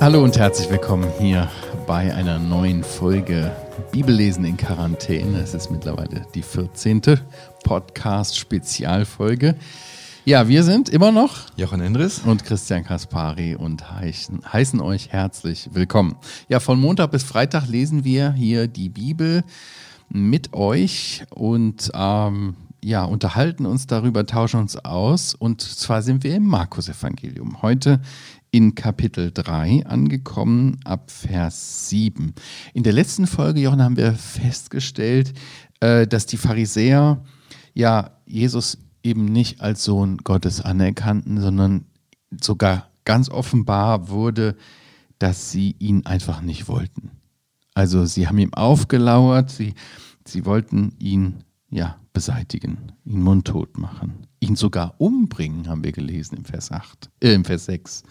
Hallo und herzlich willkommen hier bei einer neuen Folge Bibellesen in Quarantäne. Es ist mittlerweile die 14. Podcast-Spezialfolge. Ja, wir sind immer noch Jochen Endres und Christian Kaspari und heißen, heißen euch herzlich willkommen. Ja, von Montag bis Freitag lesen wir hier die Bibel mit euch und ähm, ja, unterhalten uns darüber, tauschen uns aus. Und zwar sind wir im Markus-Evangelium. Heute in Kapitel 3 angekommen, ab Vers 7. In der letzten Folge, Jochen, haben wir festgestellt, äh, dass die Pharisäer ja Jesus eben nicht als Sohn Gottes anerkannten, sondern sogar ganz offenbar wurde, dass sie ihn einfach nicht wollten. Also sie haben ihm aufgelauert, sie, sie wollten ihn ja beseitigen, ihn mundtot machen ihn sogar umbringen, haben wir gelesen im Vers 8, äh, im Vers 6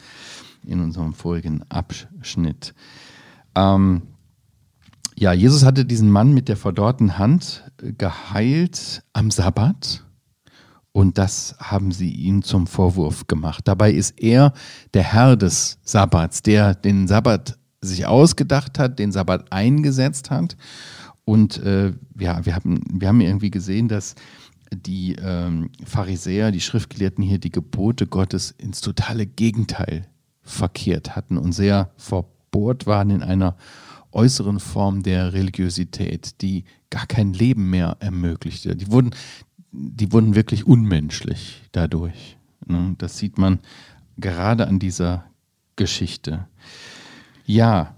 in unserem vorigen Abschnitt. Ähm, ja, Jesus hatte diesen Mann mit der verdorrten Hand äh, geheilt am Sabbat und das haben sie ihm zum Vorwurf gemacht. Dabei ist er der Herr des Sabbats, der den Sabbat sich ausgedacht hat, den Sabbat eingesetzt hat. Und äh, ja, wir haben, wir haben irgendwie gesehen, dass die ähm, Pharisäer, die Schriftgelehrten hier die Gebote Gottes ins totale Gegenteil verkehrt hatten und sehr verbohrt waren in einer äußeren Form der Religiosität, die gar kein Leben mehr ermöglichte. Die wurden, die wurden wirklich unmenschlich dadurch. Ne? Das sieht man gerade an dieser Geschichte. Ja.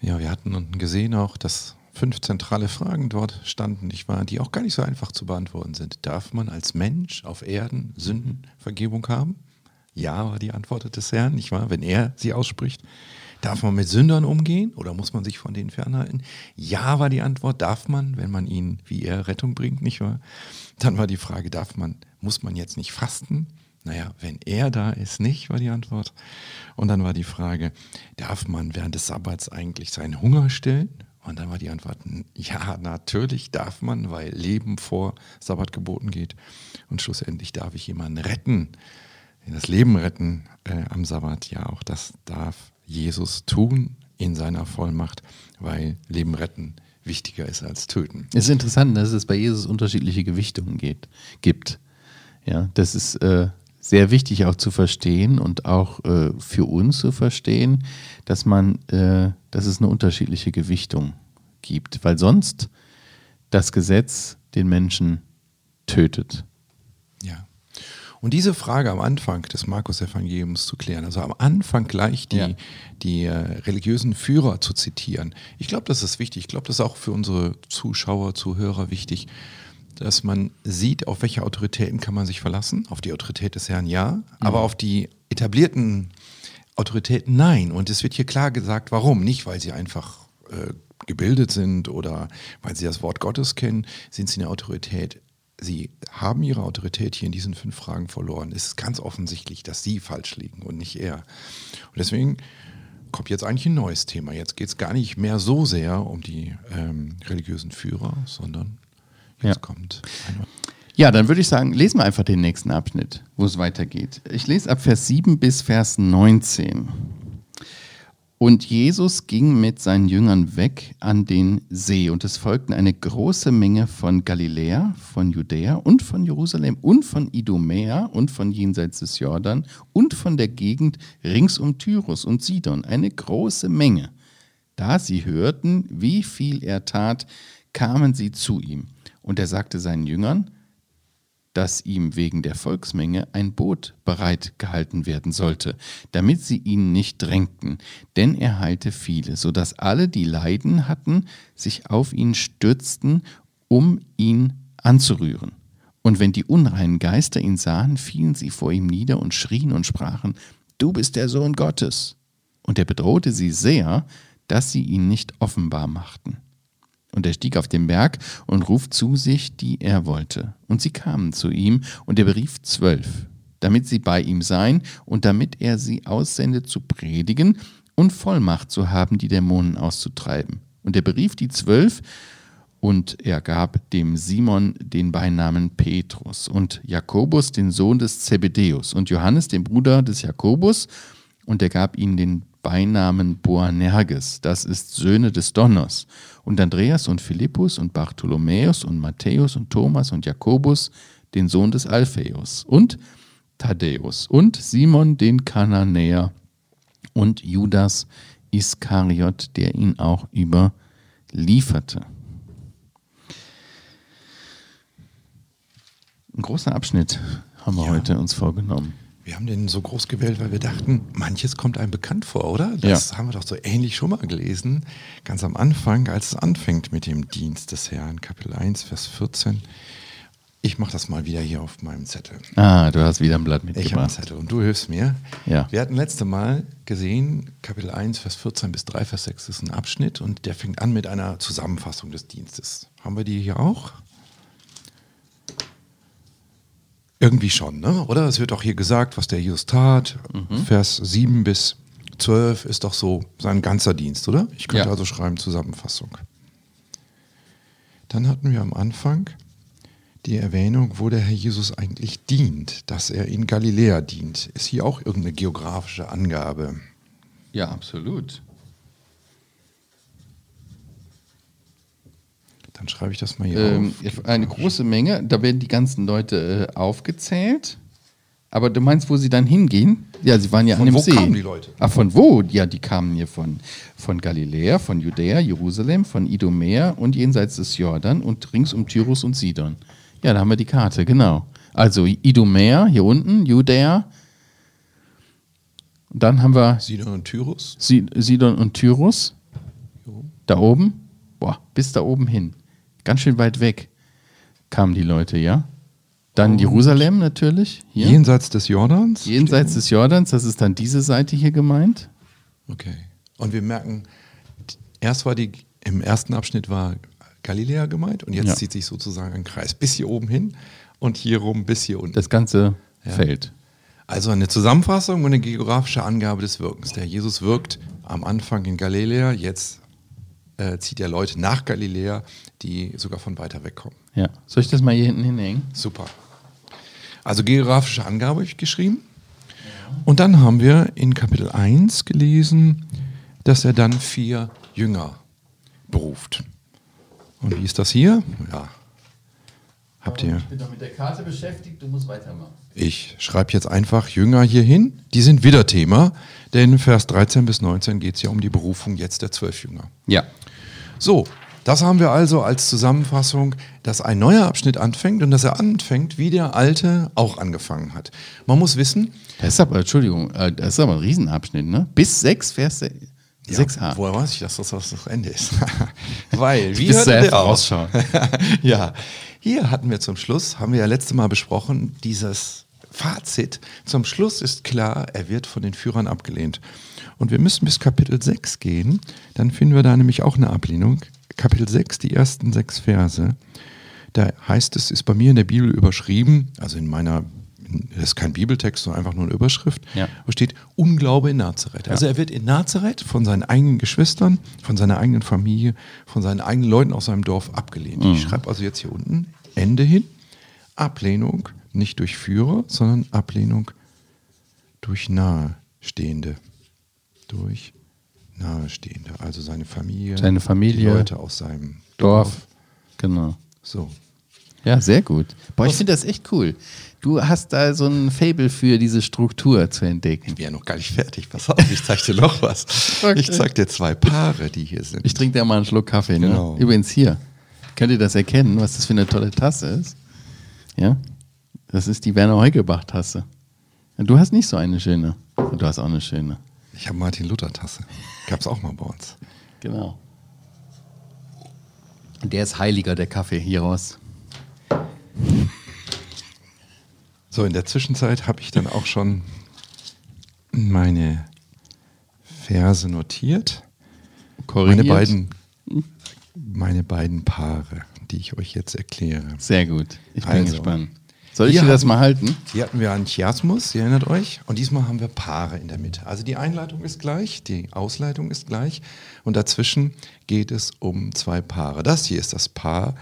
Ja, wir hatten gesehen auch, dass fünf zentrale Fragen dort standen, nicht wahr, die auch gar nicht so einfach zu beantworten sind. Darf man als Mensch auf Erden Sündenvergebung haben? Ja, war die Antwort des Herrn, nicht wahr? Wenn er sie ausspricht. Darf man mit Sündern umgehen oder muss man sich von denen fernhalten? Ja, war die Antwort. Darf man, wenn man ihnen wie er Rettung bringt, nicht wahr? Dann war die Frage, darf man, muss man jetzt nicht fasten? Naja, wenn er da ist, nicht, war die Antwort. Und dann war die Frage, darf man während des Sabbats eigentlich seinen Hunger stillen? Und dann war die Antwort, ja, natürlich darf man, weil Leben vor Sabbat geboten geht. Und schlussendlich darf ich jemanden retten, das Leben retten äh, am Sabbat. Ja, auch das darf Jesus tun in seiner Vollmacht, weil Leben retten wichtiger ist als töten. Es ist interessant, dass es bei Jesus unterschiedliche Gewichtungen geht, gibt. Ja, das ist äh, sehr wichtig auch zu verstehen und auch äh, für uns zu verstehen, dass man, äh, dass es eine unterschiedliche Gewichtung gibt, weil sonst das Gesetz den Menschen tötet. Ja. Und diese Frage am Anfang des Markus-Evangeliums zu klären, also am Anfang gleich die, ja. die äh, religiösen Führer zu zitieren, ich glaube, das ist wichtig. Ich glaube, das ist auch für unsere Zuschauer, Zuhörer wichtig, dass man sieht, auf welche Autoritäten kann man sich verlassen. Auf die Autorität des Herrn ja, mhm. aber auf die etablierten Autoritäten nein. Und es wird hier klar gesagt, warum. Nicht, weil sie einfach äh, gebildet sind oder weil sie das Wort Gottes kennen, sind sie eine Autorität. Sie haben ihre Autorität hier in diesen fünf Fragen verloren. Es ist ganz offensichtlich, dass sie falsch liegen und nicht er. Und deswegen kommt jetzt eigentlich ein neues Thema. Jetzt geht es gar nicht mehr so sehr um die ähm, religiösen Führer, sondern jetzt ja. kommt ja, dann würde ich sagen, lesen wir einfach den nächsten Abschnitt, wo es weitergeht. Ich lese ab Vers 7 bis Vers 19. Und Jesus ging mit seinen Jüngern weg an den See, und es folgten eine große Menge von Galiläa, von Judäa und von Jerusalem und von Idumäa und von jenseits des Jordan und von der Gegend rings um Tyrus und Sidon, eine große Menge. Da sie hörten, wie viel er tat, kamen sie zu ihm. Und er sagte seinen Jüngern, dass ihm wegen der Volksmenge ein Boot bereit gehalten werden sollte, damit sie ihn nicht drängten, denn er heilte viele, so dass alle, die Leiden hatten, sich auf ihn stürzten, um ihn anzurühren. Und wenn die unreinen Geister ihn sahen, fielen sie vor ihm nieder und schrien und sprachen, Du bist der Sohn Gottes. Und er bedrohte sie sehr, dass sie ihn nicht offenbar machten. Und er stieg auf den Berg und ruft zu sich, die er wollte. Und sie kamen zu ihm, und er berief zwölf, damit sie bei ihm seien und damit er sie aussende zu predigen und Vollmacht zu haben, die Dämonen auszutreiben. Und er berief die zwölf Und er gab dem Simon den Beinamen Petrus und Jakobus den Sohn des Zebedeus und Johannes den Bruder des Jakobus und er gab ihnen den Beinamen Boanerges, das ist Söhne des Donners. Und Andreas und Philippus und Bartholomäus und Matthäus und Thomas und Jakobus, den Sohn des Alphaeus. Und Thaddäus und Simon den Kananäer und Judas Iskariot, der ihn auch überlieferte. Ein großer Abschnitt haben wir Ja. heute uns vorgenommen. Wir haben den so groß gewählt, weil wir dachten, manches kommt einem bekannt vor, oder? Das Ja. haben wir doch so ähnlich schon mal gelesen, ganz am Anfang, als es anfängt mit dem Dienst des Herrn, Kapitel 1, Vers 14. Ich mache das mal wieder hier auf meinem Zettel. Ah, du hast wieder ein Blatt Ich habe einen mitgebracht. Zettel und du hilfst mir. Ja. Wir hatten letzte Mal gesehen, Kapitel 1, Vers 14 bis 3, Vers 6 ist ein Abschnitt und der fängt an mit einer Zusammenfassung des Dienstes. Haben wir die hier auch? Irgendwie schon, ne? oder? Es wird auch hier gesagt, was der Jesus tat. Vers 7 bis 12 ist doch so sein ganzer Dienst, oder? Ich könnte Ja. also schreiben Zusammenfassung. Dann hatten wir am Anfang die Erwähnung, wo der Herr Jesus eigentlich dient, dass er in Galiläa dient. Ist hier auch irgendeine geografische Angabe? Ja, absolut. Dann schreibe ich das mal hier Ähm, auf. eine große Menge, da werden die ganzen Leute äh, aufgezählt. Aber du meinst, wo sie dann hingehen? Ja, sie waren ja Von an dem wo See. kamen die Leute? Ach, von wo? Ja, die kamen hier von, von Galiläa, von Judäa, Jerusalem, von Idomea und jenseits des Jordan und rings um Tyrus und Sidon. Ja, da haben wir die Karte, genau. Also Idomea hier unten, Judäa. Und dann haben wir Sidon und Tyrus. Si- Sidon und Tyrus. Jo. Da oben, boah, bis da oben hin. Ganz schön weit weg kamen die Leute, ja. Dann Und- Jerusalem natürlich, hier. Jenseits des Jordans. Jenseits des Jordans, das ist dann diese Seite hier gemeint. Okay. Und wir merken, erst war die, im ersten Abschnitt war Galiläa gemeint und jetzt Ja. zieht sich sozusagen ein Kreis bis hier oben hin und hier rum bis hier unten. Das ganze Ja. Feld. Also eine Zusammenfassung und eine geografische Angabe des Wirkens. Der Jesus wirkt am Anfang in Galiläa, jetzt äh, zieht er Leute nach Galiläa, die sogar von weiter weg kommen. Ja. Soll ich das mal hier hinten hinhängen? Super. Also geografische Angabe habe ich geschrieben. Und dann haben wir in Kapitel 1 gelesen, dass er dann vier Jünger beruft. Und wie ist das hier? Ja. Habt ihr? bin doch mit der Karte beschäftigt, du musst weitermachen. Ich schreibe jetzt einfach Jünger hier hin. Die sind wieder Thema, denn Vers 13 bis 19 geht es ja um die Berufung jetzt der zwölf Jünger. Ja. So, das haben wir also als Zusammenfassung, dass ein neuer Abschnitt anfängt und dass er anfängt, wie der alte auch angefangen hat. Man muss wissen, Das ist aber, Entschuldigung, äh, das ist aber ein Riesenabschnitt, ne? Bis 6, Vers 6a. Ja, woher weiß ich, dass das das Ende ist? Weil, wie hört der rausschauen. ja, hier hatten wir zum Schluss, haben wir ja letzte Mal besprochen, dieses Fazit. Zum Schluss ist klar, er wird von den Führern abgelehnt. Und wir müssen bis Kapitel 6 gehen, dann finden wir da nämlich auch eine Ablehnung. Kapitel 6, die ersten sechs Verse. Da heißt es, ist bei mir in der Bibel überschrieben, also in meiner, das ist kein Bibeltext, sondern einfach nur eine Überschrift, Ja. wo steht Unglaube in Nazareth. Also er wird in Nazareth von seinen eigenen Geschwistern, von seiner eigenen Familie, von seinen eigenen Leuten aus seinem Dorf abgelehnt. Ich schreibe also jetzt hier unten Ende hin. Ablehnung nicht durch Führer, sondern Ablehnung durch Nahestehende. Durch Nahestehende, also seine Familie, Seine Familie, die Leute aus seinem Dorf. Genau. So. Ja, sehr gut. Boah, ich Was- finde das echt cool. Du hast da so ein Fable für diese Struktur zu entdecken. Ich bin ja noch gar nicht fertig. Pass auf, ich zeig dir noch was. Okay. Ich zeig dir zwei Paare, die hier sind. Ich trinke da mal einen Schluck Kaffee. Ne? Genau. Übrigens hier. Könnt ihr das erkennen, was das für eine tolle Tasse ist? Ja? Das ist die Werner Heugelbach-Tasse. Du hast nicht so eine schöne. Du hast auch eine schöne. Ich habe Martin Luther Tasse. Gab's auch mal bei uns. Genau. Der ist heiliger, der Kaffee hieraus. So, in der Zwischenzeit habe ich dann auch schon meine Verse notiert. Meine Korrigiert. beiden, meine beiden Paare, die ich euch jetzt erkläre. Sehr gut. Ich bin Also. gespannt. Soll ich Hier dir das mal halten? Hier hatten wir einen Chiasmus, ihr erinnert euch. Und diesmal haben wir Paare in der Mitte. Also die Einleitung ist gleich, die Ausleitung ist gleich. Und dazwischen geht es um zwei Paare. Das hier ist das Paar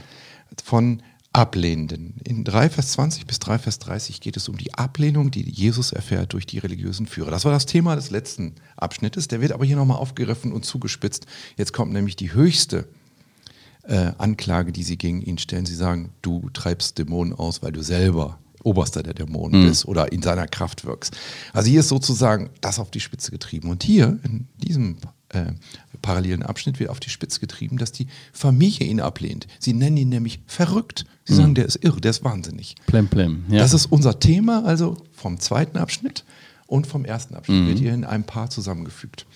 von Ablehnenden. In 3 Vers 20 bis 3 Vers 30 geht es um die Ablehnung, die Jesus erfährt durch die religiösen Führer. Das war das Thema des letzten Abschnittes. Der wird aber hier nochmal aufgegriffen und zugespitzt. Jetzt kommt nämlich die höchste äh, Anklage, die sie gegen ihn stellen. Sie sagen, du treibst Dämonen aus, weil du selber Oberster der Dämonen bist oder in seiner Kraft wirkst. Also hier ist sozusagen das auf die Spitze getrieben. Und hier in diesem äh, parallelen Abschnitt wird auf die Spitze getrieben, dass die Familie ihn ablehnt. Sie nennen ihn nämlich verrückt. Sie sagen, der ist irre, der ist wahnsinnig. Plem, plem. Ja. Das ist unser Thema, also vom zweiten Abschnitt und vom ersten Abschnitt wird hier in einem Paar zusammengefügt.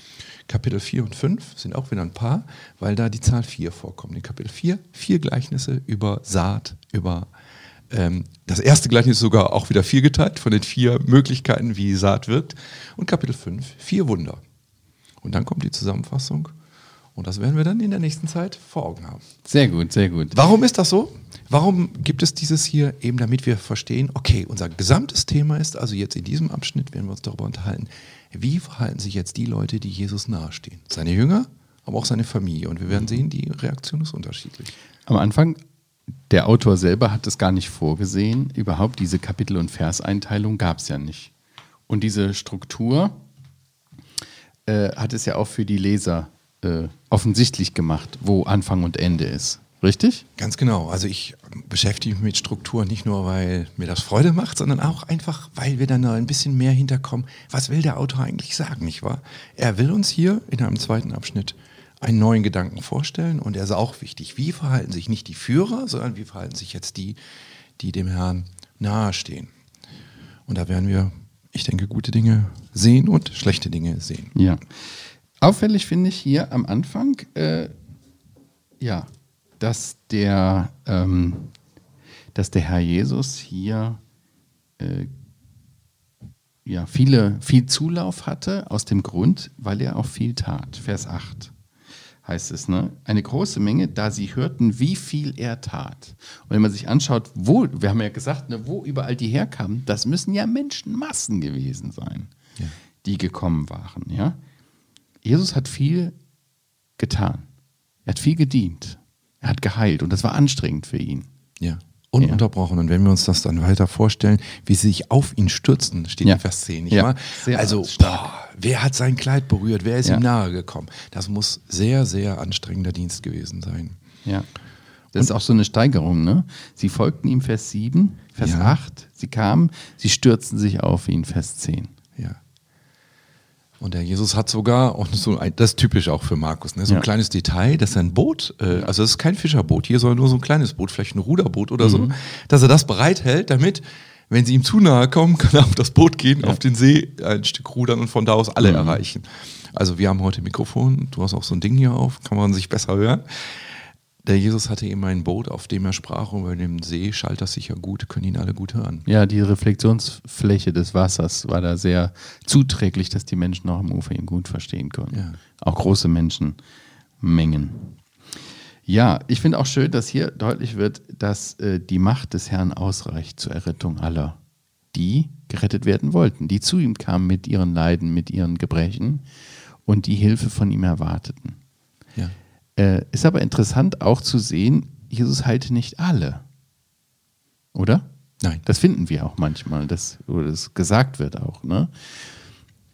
Kapitel 4 und 5 sind auch wieder ein Paar, weil da die Zahl 4 vorkommt. In Kapitel 4 vier Gleichnisse über Saat, über ähm, das erste Gleichnis ist sogar auch wieder vier geteilt von den vier Möglichkeiten, wie Saat wirkt. Und Kapitel 5 vier Wunder. Und dann kommt die Zusammenfassung und das werden wir dann in der nächsten Zeit vor Augen haben. sehr gut, sehr gut. Warum ist das so? Warum gibt es dieses hier? Eben damit wir verstehen, okay, unser gesamtes Thema ist, also jetzt in diesem Abschnitt werden wir uns darüber unterhalten, wie verhalten sich jetzt die Leute, die Jesus nahestehen? Seine Jünger, aber auch seine Familie. Und wir werden sehen, die Reaktion ist unterschiedlich. Am Anfang, der Autor selber hat es gar nicht vorgesehen. Überhaupt diese Kapitel- und Verseinteilung gab es ja nicht. Und diese Struktur äh, hat es ja auch für die Leser äh, offensichtlich gemacht, wo Anfang und Ende ist. Richtig? Ganz genau. Also ich beschäftige mich mit Struktur nicht nur, weil mir das Freude macht, sondern auch einfach, weil wir dann noch ein bisschen mehr hinterkommen. Was will der Autor eigentlich sagen, nicht wahr? Er will uns hier in einem zweiten Abschnitt einen neuen Gedanken vorstellen und er ist auch wichtig. Wie verhalten sich nicht die Führer, sondern wie verhalten sich jetzt die, die dem Herrn nahestehen? Und da werden wir, ich denke, gute Dinge sehen und schlechte Dinge sehen. Ja. Auffällig finde ich hier am Anfang, äh, ja, dass der, ähm, dass der Herr Jesus hier äh, ja, viele, viel Zulauf hatte, aus dem Grund, weil er auch viel tat. Vers 8 heißt es, ne? Eine große Menge, da sie hörten, wie viel er tat. Und wenn man sich anschaut, wo, wir haben ja gesagt, ne, wo überall die herkamen, das müssen ja Menschenmassen gewesen sein, die gekommen waren, ja. Jesus hat viel getan. Er hat viel gedient. Er hat geheilt und das war anstrengend für ihn. Ja. Ununterbrochen. Und wenn wir uns das dann weiter vorstellen, wie sie sich auf ihn stürzen, steht Ja. in Vers 10, nicht Ja. wahr? Sehr also, boah, wer hat sein Kleid berührt? Wer ist Ja. ihm nahe gekommen? Das muss sehr, sehr anstrengender Dienst gewesen sein. Ja. Das ist auch so eine Steigerung, ne? Sie folgten ihm Vers 7, Vers Ja. 8, sie kamen, sie stürzten sich auf ihn, Vers 10. Ja. Und der Jesus hat sogar auch so ein, das ist typisch auch für Markus, ne? so ein Ja. kleines Detail, dass er ein Boot, äh, also es ist kein Fischerboot hier, sondern nur so ein kleines Boot, vielleicht ein Ruderboot oder Mhm. so, dass er das bereithält, damit, wenn sie ihm zu nahe kommen, kann er auf das Boot gehen, auf den See, ein Stück rudern und von da aus Mhm. alle erreichen. Also wir haben heute Mikrofon, du hast auch so ein Ding hier auf, kann man sich besser hören. Der Jesus hatte eben ein Boot, auf dem er sprach, und über dem See schallt das sicher gut, können ihn alle gut hören. Ja, die Reflexionsfläche des Wassers war da sehr zuträglich, dass die Menschen auch am Ufer ihn gut verstehen konnten. Ja. Auch große Menschenmengen. Ja, ich finde auch schön, dass hier deutlich wird, dass äh, die Macht des Herrn ausreicht zur Errettung aller, die gerettet werden wollten, die zu ihm kamen mit ihren Leiden, mit ihren Gebrechen und die Hilfe von ihm erwarteten. Äh, ist aber interessant auch zu sehen, Jesus heilte nicht alle. Oder? Nein. Das finden wir auch manchmal, dass, oder das gesagt wird auch. Ne?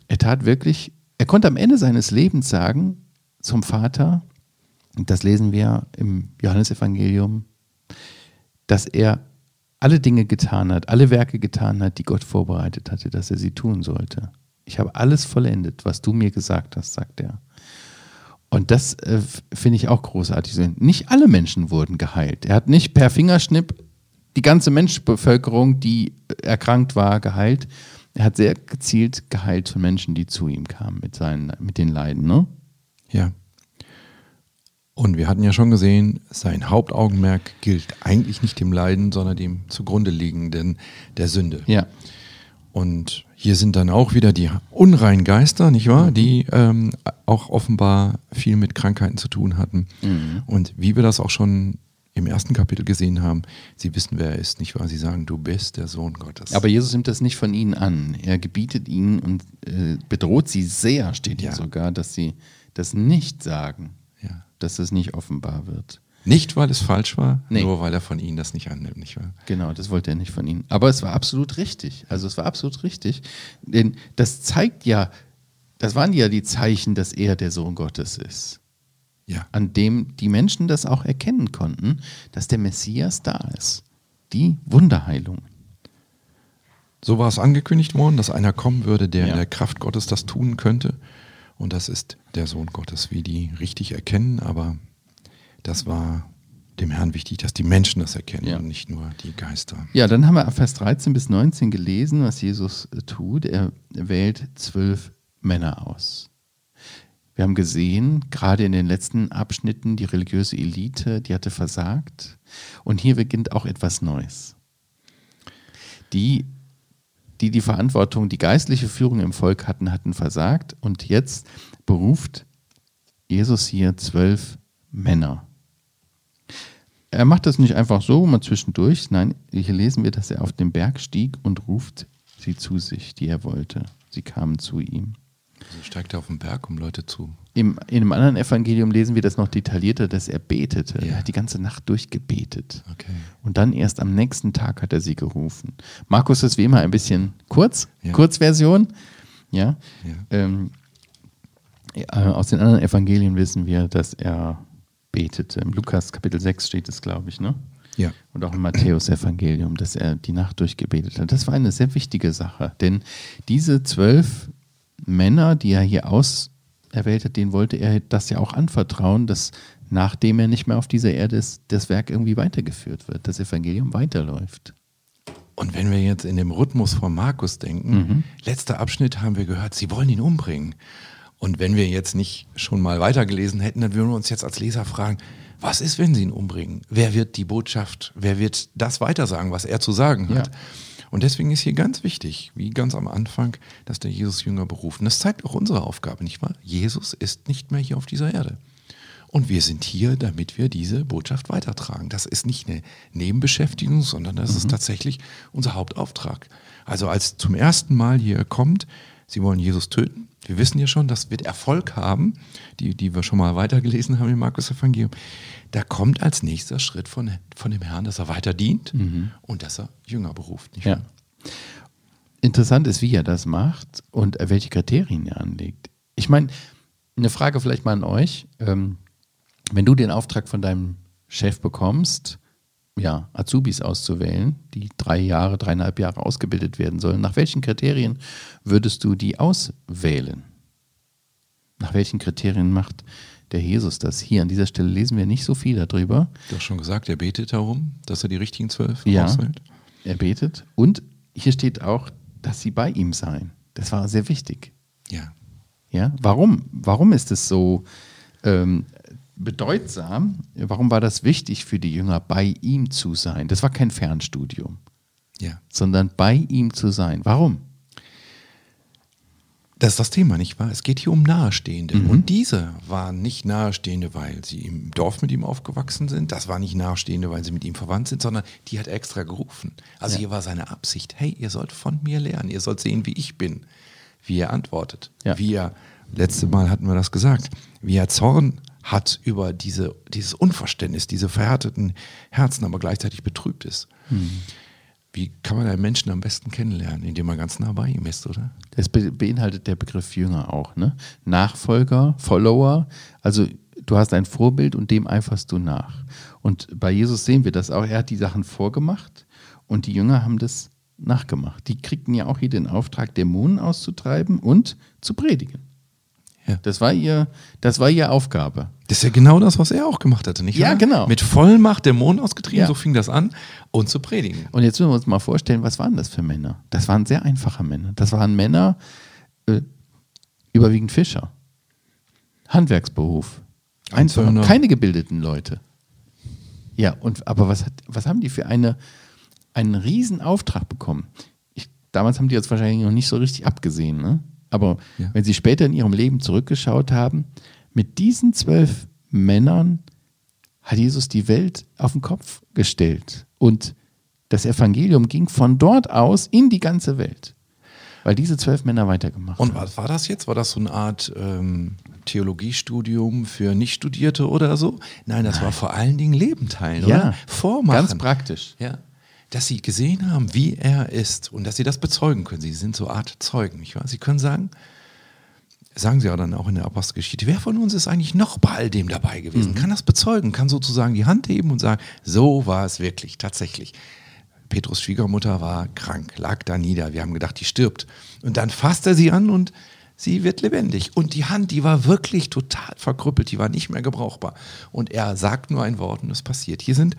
Er tat wirklich, er konnte am Ende seines Lebens sagen zum Vater, und das lesen wir im Johannesevangelium, dass er alle Dinge getan hat, alle Werke getan hat, die Gott vorbereitet hatte, dass er sie tun sollte. Ich habe alles vollendet, was du mir gesagt hast, sagt er. Und das äh, finde ich auch großartig. Nicht alle Menschen wurden geheilt. Er hat nicht per Fingerschnipp die ganze Menschbevölkerung, die äh, erkrankt war, geheilt. Er hat sehr gezielt geheilt von Menschen, die zu ihm kamen mit, seinen, mit den Leiden. Ne? Ja. Und wir hatten ja schon gesehen, sein Hauptaugenmerk gilt eigentlich nicht dem Leiden, sondern dem zugrunde liegenden der Sünde. Ja. Und hier sind dann auch wieder die unreinen Geister, nicht wahr? Die ähm, auch offenbar viel mit Krankheiten zu tun hatten. Und wie wir das auch schon im ersten Kapitel gesehen haben, sie wissen, wer er ist, nicht wahr? Sie sagen, du bist der Sohn Gottes. Aber Jesus nimmt das nicht von ihnen an. Er gebietet ihnen und äh, bedroht sie sehr, steht hier Ja. sogar, dass sie das nicht sagen, ja. dass es nicht offenbar wird. Nicht, weil es falsch war, Nee. nur weil er von ihnen das nicht annimmt, nicht wahr? Genau, das wollte er nicht von ihnen. Aber es war absolut richtig. Also es war absolut richtig. Denn das zeigt ja, das waren ja die Zeichen, dass er der Sohn Gottes ist. Ja. An dem die Menschen das auch erkennen konnten, dass der Messias da ist. Die Wunderheilung. So war es angekündigt worden, dass einer kommen würde, der Ja. in der Kraft Gottes das tun könnte. Und das ist der Sohn Gottes, wie die richtig erkennen. Aber das war dem Herrn wichtig, dass die Menschen das erkennen Ja. und nicht nur die Geister. Ja, dann haben wir Vers 13 bis 19 gelesen, was Jesus äh, tut. Er wählt zwölf Männer aus. Wir haben gesehen, gerade in den letzten Abschnitten, die religiöse Elite, die hatte versagt. Und hier beginnt auch etwas Neues. Die, die die Verantwortung, die geistliche Führung im Volk hatten, hatten versagt. Und jetzt beruft Jesus hier zwölf Männer. Er macht das nicht einfach so, mal zwischendurch. Nein, hier lesen wir, dass er auf den Berg stieg und ruft sie zu sich, die er wollte. Sie kamen zu ihm. Also steigt er auf den Berg, um Leute zu. Im, in einem anderen Evangelium lesen wir das noch detaillierter, dass er betete. Ja. Er hat die ganze Nacht durchgebetet. Okay. Und dann erst am nächsten Tag hat er sie gerufen. Markus ist wie immer ein bisschen kurz, Ja. Kurzversion. Ja. Ja. Ähm, äh, aus den anderen Evangelien wissen wir, dass er betete. Im Lukas Kapitel 6 steht es, glaube ich, ne? Ja. Und auch im Matthäus-Evangelium, dass er die Nacht durchgebetet hat. Das war eine sehr wichtige Sache, denn diese zwölf Männer, die er hier auserwählt hat, denen wollte er das ja auch anvertrauen, dass nachdem er nicht mehr auf dieser Erde ist, das Werk irgendwie weitergeführt wird, das Evangelium weiterläuft. Und wenn wir jetzt in dem Rhythmus von Markus denken, letzter Abschnitt haben wir gehört, sie wollen ihn umbringen. Und wenn wir jetzt nicht schon mal weitergelesen hätten, dann würden wir uns jetzt als Leser fragen, was ist, wenn sie ihn umbringen? Wer wird die Botschaft, wer wird das weitersagen, was er zu sagen hat? Ja. Und deswegen ist hier ganz wichtig, wie ganz am Anfang, dass der Jesus Jünger beruft. Und das zeigt auch unsere Aufgabe, nicht wahr? Jesus ist nicht mehr hier auf dieser Erde. Und wir sind hier, damit wir diese Botschaft weitertragen. Das ist nicht eine Nebenbeschäftigung, sondern das ist tatsächlich unser Hauptauftrag. Also als zum ersten Mal hier kommt, sie wollen Jesus töten. Wir wissen ja schon, das wird Erfolg haben, die, die wir schon mal weitergelesen haben im Markus Evangelium. Da kommt als nächster Schritt von, von dem Herrn, dass er weiter dient und dass er Jünger beruft. Ja. wahr? Interessant ist, wie er das macht und welche Kriterien er anlegt. Ich meine, eine Frage vielleicht mal an euch. Ähm, wenn du den Auftrag von deinem Chef bekommst, ja, Azubis auszuwählen, die drei Jahre, dreieinhalb Jahre ausgebildet werden sollen, nach welchen Kriterien würdest du die auswählen? Nach welchen Kriterien macht der Jesus das? Hier an dieser Stelle lesen wir nicht so viel darüber. Du hast schon gesagt, er betet darum, dass er die richtigen zwölf Ja. auswählt. Er betet und hier steht auch, dass sie bei ihm seien. Das war sehr wichtig. Ja. Ja, warum? Warum ist es so ähm, bedeutsam? Warum war das wichtig für die Jünger, bei ihm zu sein? Das war kein Fernstudium, Ja. sondern bei ihm zu sein. Warum? Das ist das Thema, nicht wahr? Es geht hier um Nahestehende. Mhm. Und diese waren nicht Nahestehende, weil sie im Dorf mit ihm aufgewachsen sind. Das waren nicht Nahestehende, weil sie mit ihm verwandt sind, sondern die hat extra gerufen. Also Ja. hier war seine Absicht, hey, ihr sollt von mir lernen, ihr sollt sehen, wie ich bin. Wie er antwortet. Ja. Wie er, letzte Mal hatten wir das gesagt, wie er Zorn hat über diese, dieses Unverständnis, diese verhärteten Herzen, aber gleichzeitig betrübt ist. Mhm. Wie kann man einen Menschen am besten kennenlernen, indem man ganz nah bei ihm ist, oder? Das be beinhaltet der Begriff Jünger auch. Ne? Nachfolger, Follower. Also du hast ein Vorbild und dem eiferst du nach. Und bei Jesus sehen wir das auch. Er hat die Sachen vorgemacht und die Jünger haben das nachgemacht. Die kriegten ja auch hier den Auftrag, Dämonen auszutreiben und zu predigen. Ja. Das war ihr, das war ihre Aufgabe. Das ist ja genau das, was er auch gemacht hatte, nicht Ja, wahr? genau. Mit Vollmacht Dämonen ausgetrieben, Ja. so fing das an, und zu predigen. Und jetzt müssen wir uns mal vorstellen, was waren das für Männer? Das waren sehr einfache Männer. Das waren Männer, äh, überwiegend Fischer. Handwerksberuf. Einzelne. keine gebildeten Leute. Ja, und aber was, hat, was haben die für eine, einen riesen Auftrag bekommen? Ich, damals haben die jetzt wahrscheinlich noch nicht so richtig abgesehen, ne? Aber Ja. wenn sie später in ihrem Leben zurückgeschaut haben, mit diesen zwölf Männern hat Jesus die Welt auf den Kopf gestellt. Und das Evangelium ging von dort aus in die ganze Welt. Weil diese zwölf Männer weitergemacht Und haben. was war das jetzt? War das so eine Art ähm, Theologiestudium für Nichtstudierte oder so? Nein, das war vor allen Dingen Leben teilen, Ja, oder? Vormachen. Ganz praktisch. Ja. Dass sie gesehen haben, wie er ist und dass sie das bezeugen können. Sie sind so Art Zeugen, nicht wahr? Sie können sagen, sagen sie ja dann auch in der Apostelgeschichte, wer von uns ist eigentlich noch bei all dem dabei gewesen? Kann das bezeugen, kann sozusagen die Hand heben und sagen, so war es wirklich, tatsächlich. Petrus Schwiegermutter war krank, lag da nieder. Wir haben gedacht, die stirbt. Und dann fasst er sie an und sie wird lebendig. Und die Hand, die war wirklich total verkrüppelt, die war nicht mehr gebrauchbar. Und er sagt nur ein Wort und es passiert. Hier sind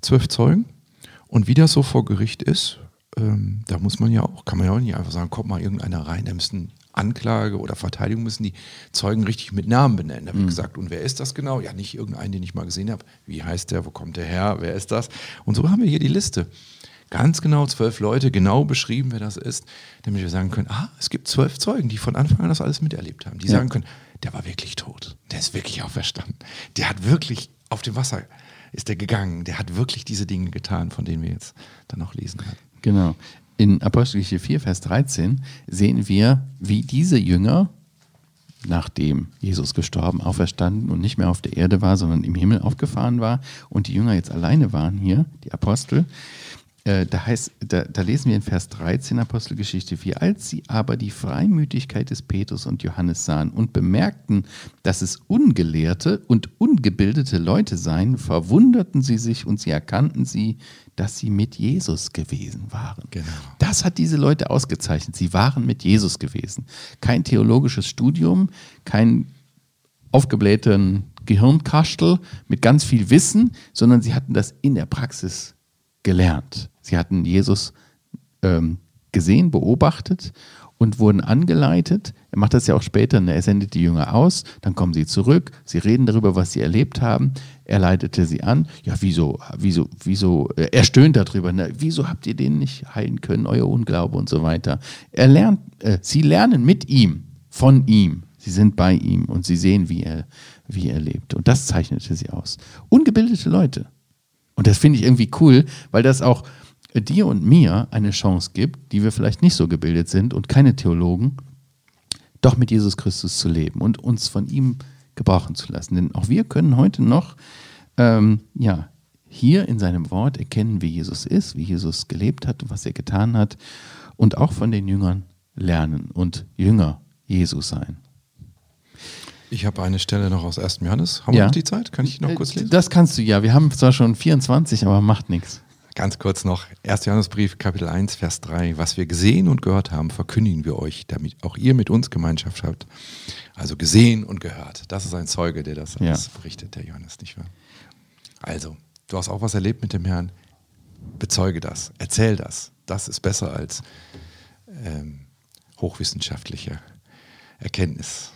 zwölf Zeugen. Und wie das so vor Gericht ist, ähm, da muss man ja auch, kann man ja auch nicht einfach sagen, kommt mal irgendeiner rein, da müssen Anklage oder Verteidigung müssen die Zeugen richtig mit Namen benennen. Da wird gesagt, und wer ist das genau? Ja, nicht irgendeinen, den ich mal gesehen habe. Wie heißt der? Wo kommt der her? Wer ist das? Und so haben wir hier die Liste. Ganz genau zwölf Leute, genau beschrieben, wer das ist, damit wir sagen können, ah, es gibt zwölf Zeugen, die von Anfang an das alles miterlebt haben. Die Ja. sagen können, der war wirklich tot. Der ist wirklich auferstanden. Der hat wirklich auf dem Wasser ist der gegangen. Der hat wirklich diese Dinge getan, von denen wir jetzt dann auch lesen werden. Genau. In Apostelgeschichte 4, Vers 13 sehen wir, wie diese Jünger, nachdem Jesus gestorben, auferstanden und nicht mehr auf der Erde war, sondern im Himmel aufgefahren war und die Jünger jetzt alleine waren hier, die Apostel, äh, da, heißt, da, da lesen wir in Vers 13 Apostelgeschichte 4, als sie aber die Freimütigkeit des Petrus und Johannes sahen und bemerkten, dass es ungelehrte und ungebildete Leute seien, verwunderten sie sich und sie erkannten sie, dass sie mit Jesus gewesen waren. Genau. Das hat diese Leute ausgezeichnet. Sie waren mit Jesus gewesen. Kein theologisches Studium, kein aufgeblähten Gehirnkastel mit ganz viel Wissen, sondern sie hatten das in der Praxis gelernt. Sie hatten Jesus ähm, gesehen, beobachtet und wurden angeleitet. Er macht das ja auch später, ne? er sendet die Jünger aus, dann kommen sie zurück, sie reden darüber, was sie erlebt haben. Er leitete sie an. Ja, wieso, wieso, wieso, äh, er stöhnt darüber, ne? wieso habt ihr den nicht heilen können, euer Unglaube und so weiter. Er lernt, äh, sie lernen mit ihm, von ihm. Sie sind bei ihm und sie sehen, wie er, wie er lebt. Und das zeichnete sie aus. Ungebildete Leute. Und das finde ich irgendwie cool, weil das auch dir und mir eine Chance gibt, die wir vielleicht nicht so gebildet sind und keine Theologen, doch mit Jesus Christus zu leben und uns von ihm gebrauchen zu lassen. Denn auch wir können heute noch ähm, ja, hier in seinem Wort erkennen, wie Jesus ist, wie Jesus gelebt hat was er getan hat und auch von den Jüngern lernen und Jünger Jesus sein. Ich habe eine Stelle noch aus 1. Johannes. Haben wir Ja. noch die Zeit? Kann ich noch kurz lesen? Das kannst du ja. Wir haben zwar schon 24, aber macht nichts. Ganz kurz noch, 1. Johannesbrief, Kapitel 1, Vers 3. Was wir gesehen und gehört haben, verkündigen wir euch, damit auch ihr mit uns Gemeinschaft habt. Also gesehen und gehört. Das ist ein Zeuge, der das Ja. berichtet, der Johannes, nicht wahr? Also, du hast auch was erlebt mit dem Herrn. Bezeuge das, erzähl das. Das ist besser als ähm, hochwissenschaftliche Erkenntnis.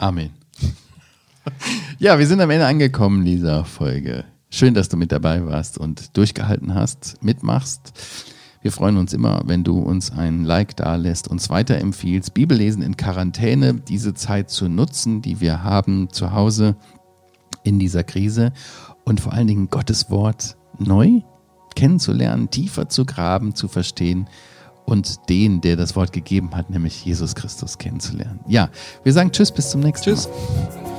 Amen. Ja, wir sind am Ende angekommen dieser Folge. Schön, dass du mit dabei warst und durchgehalten hast, mitmachst. Wir freuen uns immer, wenn du uns ein Like da lässt, uns weiterempfiehlst. Bibellesen in Quarantäne, diese Zeit zu nutzen, die wir haben zu Hause in dieser Krise und vor allen Dingen Gottes Wort neu kennenzulernen, tiefer zu graben, zu verstehen und den, der das Wort gegeben hat, nämlich Jesus Christus kennenzulernen. Ja, wir sagen Tschüss, bis zum nächsten Tschüss. Mal.